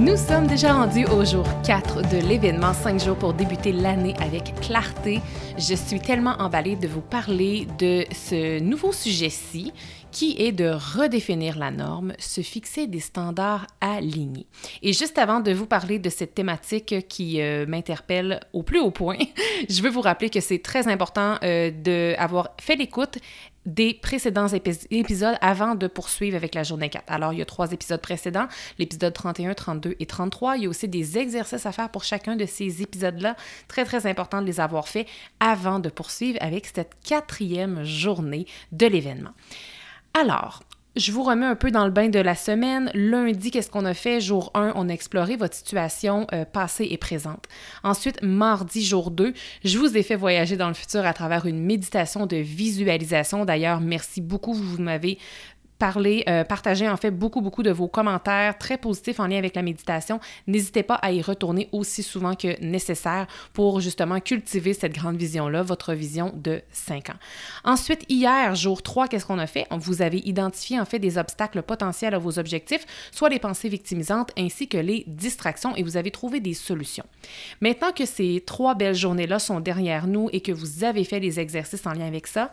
Nous sommes déjà rendus au jour 4 de l'événement 5 jours pour débuter l'année avec clarté. Je suis tellement emballée de vous parler de ce nouveau sujet-ci qui est de redéfinir la norme, se fixer des standards alignés. Et juste avant de vous parler de cette thématique qui euh, m'interpelle au plus haut point, je veux vous rappeler que c'est très important euh, d'avoir fait l'écoute des précédents épisodes avant de poursuivre avec la journée 4. Alors, il y a trois épisodes précédents, l'épisode 31, 32 et 33. Il y a aussi des exercices à faire pour chacun de ces épisodes-là. Très, très important de les avoir faits avant de poursuivre avec cette quatrième journée de l'événement. Alors, je vous remets un peu dans le bain de la semaine. Lundi, qu'est-ce qu'on a fait? Jour 1, on a exploré votre situation euh, passée et présente. Ensuite, mardi, jour 2, je vous ai fait voyager dans le futur à travers une méditation de visualisation. D'ailleurs, merci beaucoup, vous m'avez parler, euh, partager en fait beaucoup, beaucoup de vos commentaires très positifs en lien avec la méditation. N'hésitez pas à y retourner aussi souvent que nécessaire pour justement cultiver cette grande vision-là, votre vision de 5 ans. Ensuite, hier, jour 3, qu'est-ce qu'on a fait? Vous avez identifié en fait des obstacles potentiels à vos objectifs, soit les pensées victimisantes ainsi que les distractions et vous avez trouvé des solutions. Maintenant que ces trois belles journées-là sont derrière nous et que vous avez fait les exercices en lien avec ça,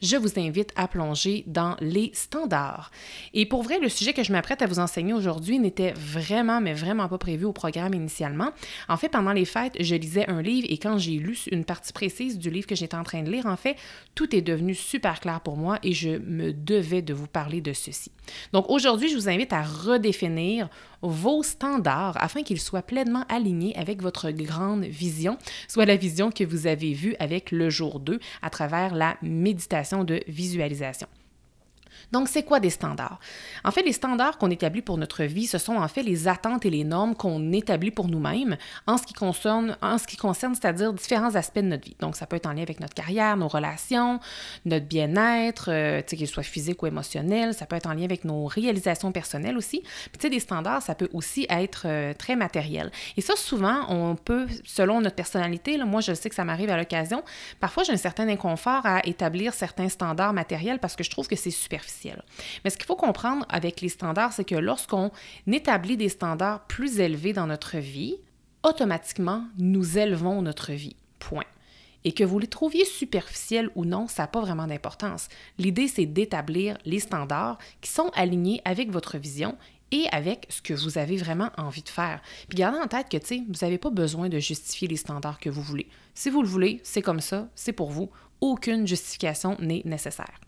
je vous invite à plonger dans les standards. Et pour vrai, le sujet que je m'apprête à vous enseigner aujourd'hui n'était vraiment, mais vraiment pas prévu au programme initialement. En fait, pendant les fêtes, je lisais un livre et quand j'ai lu une partie précise du livre que j'étais en train de lire, en fait, tout est devenu super clair pour moi et je me devais de vous parler de ceci. Donc aujourd'hui, je vous invite à redéfinir vos standards afin qu'ils soient pleinement alignés avec votre grande vision, soit la vision que vous avez vue avec le jour 2 à travers la méditation de visualisation. Donc, c'est quoi des standards? En fait, les standards qu'on établit pour notre vie, ce sont en fait les attentes et les normes qu'on établit pour nous-mêmes en ce qui concerne, c'est-à-dire différents aspects de notre vie. Donc, ça peut être en lien avec notre carrière, nos relations, notre bien-être, euh, qu'il soit physique ou émotionnel. Ça peut être en lien avec nos réalisations personnelles aussi. Puis, tu sais, des standards, ça peut aussi être euh, très matériel. Et ça, souvent, on peut, selon notre personnalité, moi, je sais que ça m'arrive à l'occasion, parfois, j'ai un certain inconfort à établir certains standards matériels parce que je trouve que c'est superficiel. Mais ce qu'il faut comprendre avec les standards, c'est que lorsqu'on établit des standards plus élevés dans notre vie, automatiquement, nous élevons notre vie. Point. Et que vous les trouviez superficiels ou non, ça n'a pas vraiment d'importance. L'idée, c'est d'établir les standards qui sont alignés avec votre vision et avec ce que vous avez vraiment envie de faire. Puis gardez en tête que, tu sais, vous n'avez pas besoin de justifier les standards que vous voulez. Si vous le voulez, c'est comme ça, c'est pour vous. Aucune justification n'est nécessaire.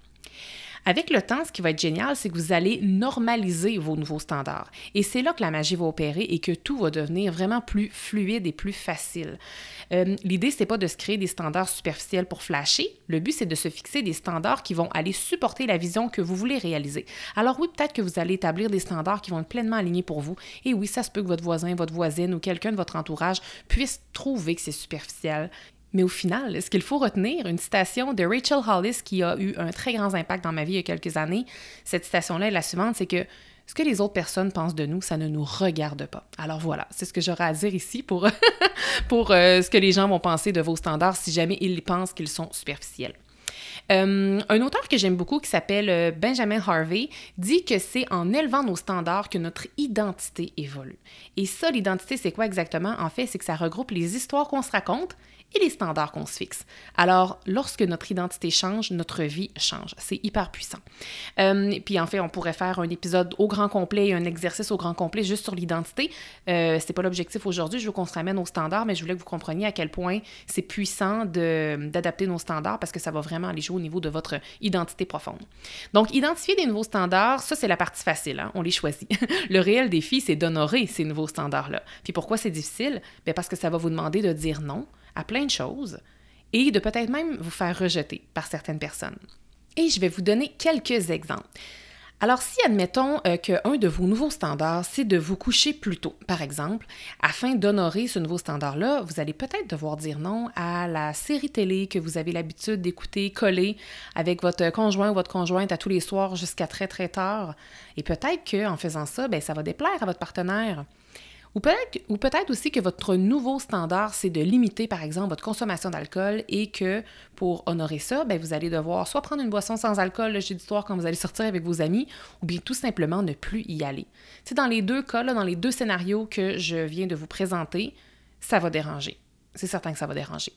Avec le temps, ce qui va être génial, c'est que vous allez normaliser vos nouveaux standards. Et c'est là que la magie va opérer et que tout va devenir vraiment plus fluide et plus facile. Euh, L'idée, c'est pas de se créer des standards superficiels pour flasher. Le but, c'est de se fixer des standards qui vont aller supporter la vision que vous voulez réaliser. Alors oui, peut-être que vous allez établir des standards qui vont être pleinement alignés pour vous. Et oui, ça se peut que votre voisin, votre voisine ou quelqu'un de votre entourage puisse trouver que c'est superficiel mais au final, ce qu'il faut retenir, une citation de Rachel Hollis qui a eu un très grand impact dans ma vie il y a quelques années, cette citation-là est la suivante, c'est que ce que les autres personnes pensent de nous, ça ne nous regarde pas. Alors voilà, c'est ce que j'aurais à dire ici pour, pour euh, ce que les gens vont penser de vos standards si jamais ils pensent qu'ils sont superficiels. Euh, un auteur que j'aime beaucoup qui s'appelle euh, Benjamin Harvey dit que c'est en élevant nos standards que notre identité évolue. Et ça, l'identité, c'est quoi exactement? En fait, c'est que ça regroupe les histoires qu'on se raconte et les standards qu'on se fixe. Alors, lorsque notre identité change, notre vie change. C'est hyper puissant. Euh, puis en fait, on pourrait faire un épisode au grand complet, un exercice au grand complet juste sur l'identité. Euh, c'est pas l'objectif aujourd'hui. Je veux qu'on se ramène aux standards, mais je voulais que vous compreniez à quel point c'est puissant d'adapter nos standards parce que ça va vraiment aller jouer au niveau de votre identité profonde. Donc, identifier des nouveaux standards, ça, c'est la partie facile. Hein. On les choisit. Le réel défi, c'est d'honorer ces nouveaux standards-là. Puis pourquoi c'est difficile? Bien parce que ça va vous demander de dire non à plein de choses et de peut-être même vous faire rejeter par certaines personnes. Et je vais vous donner quelques exemples. Alors, si admettons euh, qu'un de vos nouveaux standards, c'est de vous coucher plus tôt, par exemple, afin d'honorer ce nouveau standard-là, vous allez peut-être devoir dire non à la série télé que vous avez l'habitude d'écouter collée avec votre conjoint ou votre conjointe à tous les soirs jusqu'à très très tard. Et peut-être qu'en faisant ça, ben, ça va déplaire à votre partenaire. Ou peut-être, aussi que votre nouveau standard, c'est de limiter, par exemple, votre consommation d'alcool et que pour honorer ça, bien, vous allez devoir soit prendre une boisson sans alcool le jeudi soir quand vous allez sortir avec vos amis, ou bien tout simplement ne plus y aller. C'est dans les deux cas, dans les deux scénarios que je viens de vous présenter, ça va déranger. C'est certain que ça va déranger.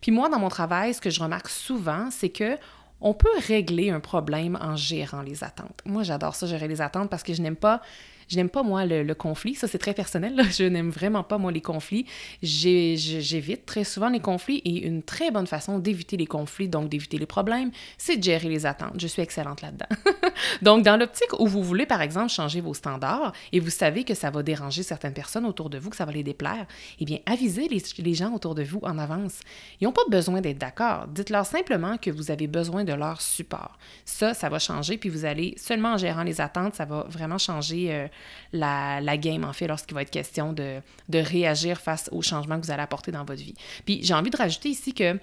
Puis moi, dans mon travail, ce que je remarque souvent, c'est que on peut régler un problème en gérant les attentes. Moi, j'adore ça, gérer les attentes, parce que je n'aime pas je n'aime pas, moi, le, conflit. Ça, c'est très personnel. Je n'aime vraiment pas, moi, les conflits. J'évite très souvent les conflits et une très bonne façon d'éviter les conflits, donc d'éviter les problèmes, c'est de gérer les attentes. Je suis excellente là-dedans. donc, dans l'optique où vous voulez, par exemple, changer vos standards et vous savez que ça va déranger certaines personnes autour de vous, que ça va les déplaire, eh bien, avisez les, gens autour de vous en avance. Ils n'ont pas besoin d'être d'accord. Dites-leur simplement que vous avez besoin de leur support. Ça, ça va changer, puis vous allez, seulement en gérant les attentes, ça va vraiment changer euh, la, game, en fait, lorsqu'il va être question de, de réagir face aux changements que vous allez apporter dans votre vie. Puis j'ai envie de rajouter ici que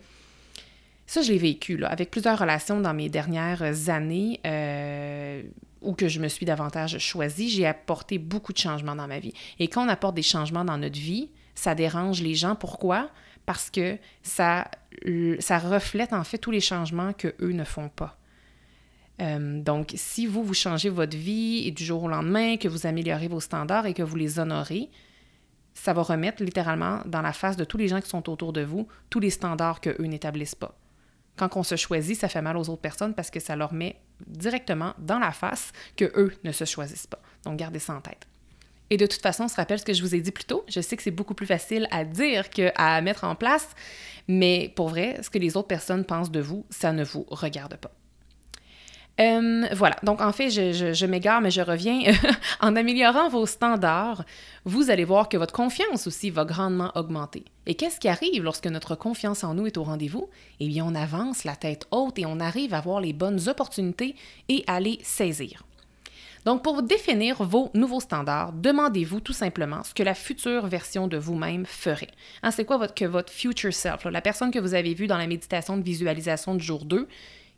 ça, je l'ai vécu là, avec plusieurs relations dans mes dernières années euh, où que je me suis davantage choisie. J'ai apporté beaucoup de changements dans ma vie. Et quand on apporte des changements dans notre vie, ça dérange les gens. Pourquoi? Parce que ça, ça reflète en fait tous les changements que eux ne font pas. Euh, donc, si vous, vous changez votre vie du jour au lendemain, que vous améliorez vos standards et que vous les honorez, ça va remettre littéralement dans la face de tous les gens qui sont autour de vous tous les standards qu'eux n'établissent pas. Quand on se choisit, ça fait mal aux autres personnes parce que ça leur met directement dans la face que eux ne se choisissent pas. Donc, gardez ça en tête. Et de toute façon, on se rappelle ce que je vous ai dit plus tôt. Je sais que c'est beaucoup plus facile à dire qu'à mettre en place, mais pour vrai, ce que les autres personnes pensent de vous, ça ne vous regarde pas. Euh, voilà, donc en fait, je, m'égare, mais je reviens. en améliorant vos standards, vous allez voir que votre confiance aussi va grandement augmenter. Et qu'est-ce qui arrive lorsque notre confiance en nous est au rendez-vous? Eh bien, on avance la tête haute et on arrive à voir les bonnes opportunités et à les saisir. Donc, pour définir vos nouveaux standards, demandez-vous tout simplement ce que la future version de vous-même ferait. Hein, c'est quoi votre, future self, la personne que vous avez vue dans la méditation de visualisation du jour 2,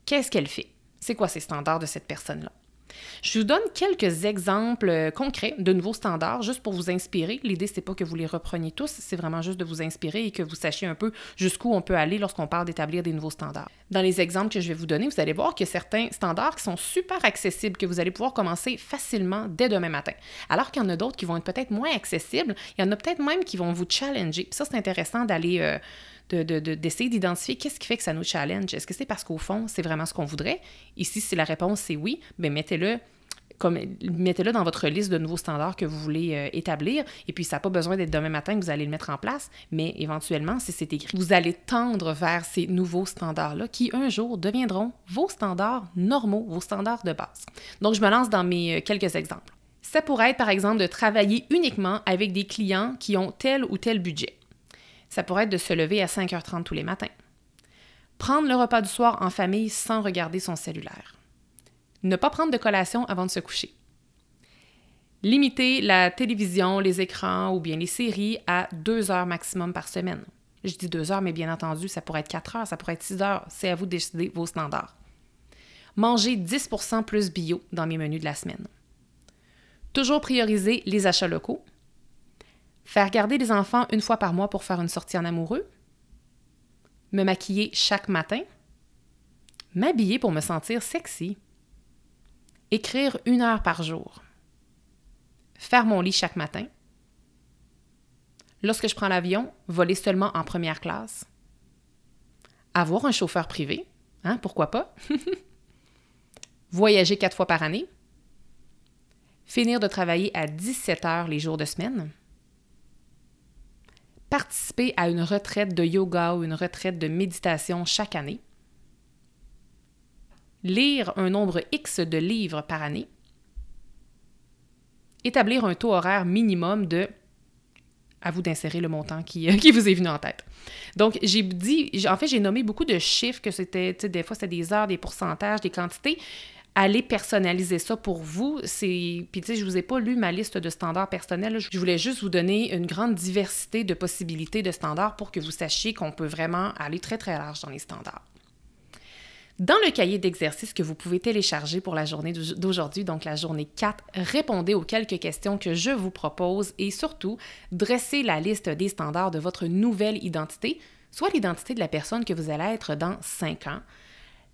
qu'est-ce qu'elle fait? C'est quoi ces standards de cette personne-là? Je vous donne quelques exemples euh, concrets de nouveaux standards, juste pour vous inspirer. L'idée, c'est pas que vous les repreniez tous, c'est vraiment juste de vous inspirer et que vous sachiez un peu jusqu'où on peut aller lorsqu'on parle d'établir des nouveaux standards. Dans les exemples que je vais vous donner, vous allez voir qu'il y a certains standards qui sont super accessibles, que vous allez pouvoir commencer facilement dès demain matin. Alors qu'il y en a d'autres qui vont être peut-être moins accessibles, il y en a peut-être même qui vont vous challenger. Ça, c'est intéressant d'aller... Euh, d'essayer d'identifier qu'est-ce qui fait que ça nous challenge. Est-ce que c'est parce qu'au fond, c'est vraiment ce qu'on voudrait? Ici, si la réponse c'est oui, bien mettez-le comme mettez-le dans votre liste de nouveaux standards que vous voulez euh, établir. Et puis, ça n'a pas besoin d'être demain matin que vous allez le mettre en place, mais éventuellement, si c'est écrit, vous allez tendre vers ces nouveaux standards-là qui, un jour, deviendront vos standards normaux, vos standards de base. Donc, je me lance dans mes euh, quelques exemples. Ça pourrait être, par exemple, de travailler uniquement avec des clients qui ont tel ou tel budget. Ça pourrait être de se lever à 5h30 tous les matins. Prendre le repas du soir en famille sans regarder son cellulaire. Ne pas prendre de collation avant de se coucher. Limiter la télévision, les écrans ou bien les séries à deux heures maximum par semaine. Je dis deux heures, mais bien entendu, ça pourrait être quatre heures, ça pourrait être six heures. C'est à vous de décider vos standards. Manger 10% plus bio dans mes menus de la semaine. Toujours prioriser les achats locaux. Faire garder les enfants une fois par mois pour faire une sortie en amoureux. Me maquiller chaque matin. M'habiller pour me sentir sexy. Écrire une heure par jour. Faire mon lit chaque matin. Lorsque je prends l'avion, voler seulement en première classe. avoir un chauffeur privé, hein, pourquoi pas? Voyager quatre fois par année. Finir de travailler à 17 heures les jours de semaine. Participer à une retraite de yoga ou une retraite de méditation chaque année. Lire un nombre X de livres par année. Établir un taux horaire minimum de à vous d'insérer le montant qui, qui, vous est venu en tête. Donc, j'ai dit, en fait, j'ai nommé beaucoup de chiffres, que c'était, tu sais, des fois, c'était des heures, des pourcentages, des quantités. Allez personnaliser ça pour vous. C'est... Puis, tu sais, je vous ai pas lu ma liste de standards personnels. Je voulais juste vous donner une grande diversité de possibilités de standards pour que vous sachiez qu'on peut vraiment aller très, très large dans les standards. Dans le cahier d'exercice que vous pouvez télécharger pour la journée d'aujourd'hui, donc la journée 4, répondez aux quelques questions que je vous propose et surtout, dressez la liste des standards de votre nouvelle identité, soit l'identité de la personne que vous allez être dans 5 ans,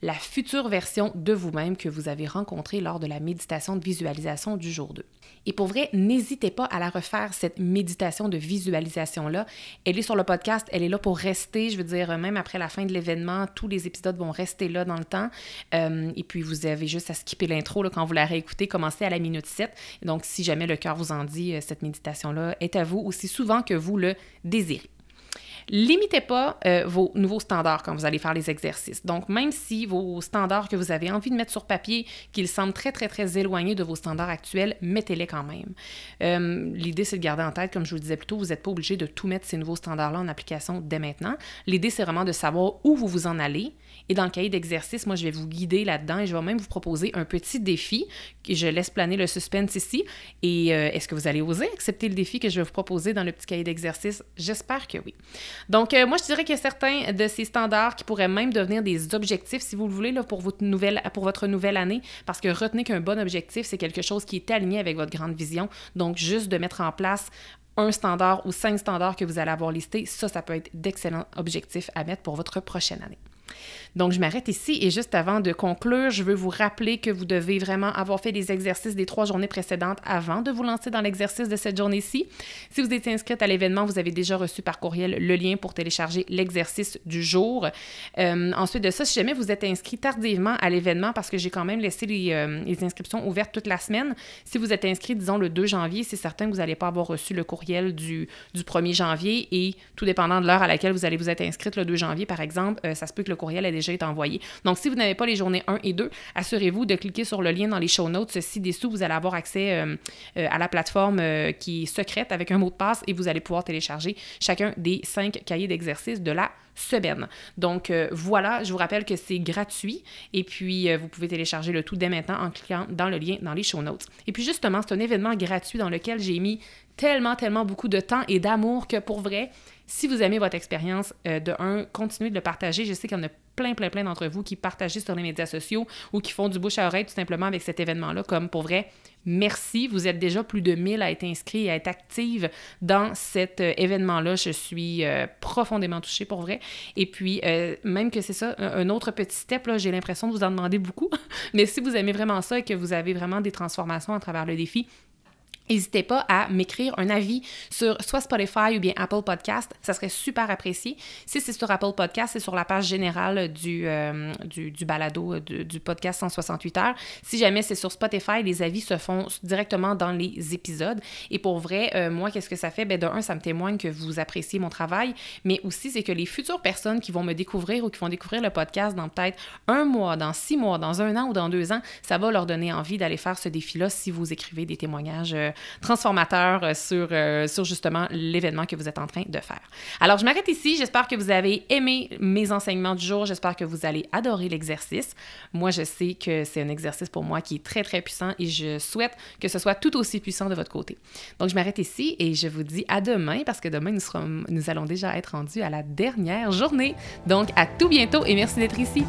la future version de vous-même que vous avez rencontrée lors de la méditation de visualisation du jour 2. Et pour vrai, n'hésitez pas à la refaire, cette méditation de visualisation-là. Elle est sur le podcast, elle est là pour rester, je veux dire, même après la fin de l'événement, tous les épisodes vont rester là dans le temps. Euh, et puis, vous avez juste à skipper l'intro quand vous la réécoutez, commencez à la minute 7. Donc, si jamais le cœur vous en dit, euh, cette méditation-là est à vous aussi souvent que vous le désirez. Limitez pas euh, vos nouveaux standards quand vous allez faire les exercices. Donc, même si vos standards que vous avez envie de mettre sur papier, qu'ils semblent très, très, très éloignés de vos standards actuels, mettez-les quand même. Euh, l'idée, c'est de garder en tête, comme je vous le disais plus tôt, vous n'êtes pas obligé de tout mettre ces nouveaux standards-là en application dès maintenant. L'idée, c'est vraiment de savoir où vous vous en allez. Et dans le cahier d'exercice, moi, je vais vous guider là-dedans et je vais même vous proposer un petit défi. Je laisse planer le suspense ici. Et euh, est-ce que vous allez oser accepter le défi que je vais vous proposer dans le petit cahier d'exercice? J'espère que oui. Donc, euh, moi, je dirais qu'il y a certains de ces standards qui pourraient même devenir des objectifs, si vous le voulez, là, pour, votre nouvelle, pour votre nouvelle année, parce que retenez qu'un bon objectif, c'est quelque chose qui est aligné avec votre grande vision. Donc, juste de mettre en place un standard ou cinq standards que vous allez avoir listés, ça, ça peut être d'excellents objectifs à mettre pour votre prochaine année. Donc, je m'arrête ici et juste avant de conclure, je veux vous rappeler que vous devez vraiment avoir fait les exercices des trois journées précédentes avant de vous lancer dans l'exercice de cette journée-ci. Si vous êtes inscrite à l'événement, vous avez déjà reçu par courriel le lien pour télécharger l'exercice du jour. Euh, ensuite de ça, si jamais vous êtes inscrit tardivement à l'événement, parce que j'ai quand même laissé les, euh, inscriptions ouvertes toute la semaine, si vous êtes inscrit, disons, le 2 janvier, c'est certain que vous n'allez pas avoir reçu le courriel du, du 1er janvier et tout dépendant de l'heure à laquelle vous allez vous être inscrite, le 2 janvier, par exemple, euh, ça se peut que le courriel ait déjà été envoyé. Donc, si vous n'avez pas les journées 1 et 2, assurez-vous de cliquer sur le lien dans les show notes. Ci-dessous, vous allez avoir accès euh, euh, à la plateforme euh, qui est secrète avec un mot de passe et vous allez pouvoir télécharger chacun des cinq cahiers d'exercice de la semaine. Donc voilà, je vous rappelle que c'est gratuit et puis vous pouvez télécharger le tout dès maintenant en cliquant dans le lien dans les show notes. Et puis justement, c'est un événement gratuit dans lequel j'ai mis tellement, tellement beaucoup de temps et d'amour que pour vrai, si vous aimez votre expérience, de un, continuez de le partager. Je sais qu'il y en a plein, plein, plein d'entre vous qui partagent sur les médias sociaux ou qui font du bouche à oreille tout simplement avec cet événement-là, comme pour vrai, merci. Vous êtes déjà plus de 1000 à être inscrits et à être actifs dans cet euh, événement-là. Je suis euh, profondément touchée pour vrai. Et puis, euh, même que c'est ça, un, autre petit step, j'ai l'impression de vous en demander beaucoup. Mais si vous aimez vraiment ça et que vous avez vraiment des transformations à travers le défi, N'hésitez pas à m'écrire un avis sur soit Spotify ou bien Apple Podcast. Ça serait super apprécié. Si c'est sur Apple Podcast, c'est sur la page générale du, euh, du, balado euh, du, podcast 168 heures. Si jamais c'est sur Spotify, les avis se font directement dans les épisodes. Et pour vrai, euh, moi, qu'est-ce que ça fait? Ben, de un, ça me témoigne que vous appréciez mon travail, mais aussi, c'est que les futures personnes qui vont me découvrir ou qui vont découvrir le podcast dans peut-être un mois, dans six mois, dans un an ou dans deux ans, ça va leur donner envie d'aller faire ce défi-là si vous écrivez des témoignages transformateur euh, sur, euh, sur justement l'événement que vous êtes en train de faire. Alors, je m'arrête ici. J'espère que vous avez aimé mes enseignements du jour. J'espère que vous allez adorer l'exercice. Moi, je sais que c'est un exercice pour moi qui est très, très puissant et je souhaite que ce soit tout aussi puissant de votre côté. Donc, je m'arrête ici et je vous dis à demain parce que demain, nous, serons, nous allons déjà être rendus à la dernière journée. Donc, à tout bientôt et merci d'être ici.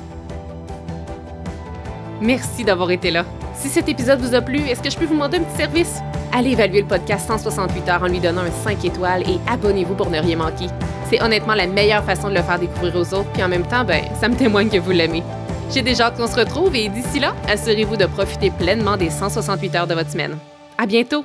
Merci d'avoir été là. Si cet épisode vous a plu, est-ce que je peux vous demander un petit service? Allez évaluer le podcast 168 heures en lui donnant un 5 étoiles et abonnez-vous pour ne rien manquer. C'est honnêtement la meilleure façon de le faire découvrir aux autres, puis en même temps, ben, ça me témoigne que vous l'aimez. J'ai déjà hâte qu'on se retrouve et d'ici là, assurez-vous de profiter pleinement des 168 heures de votre semaine. À bientôt!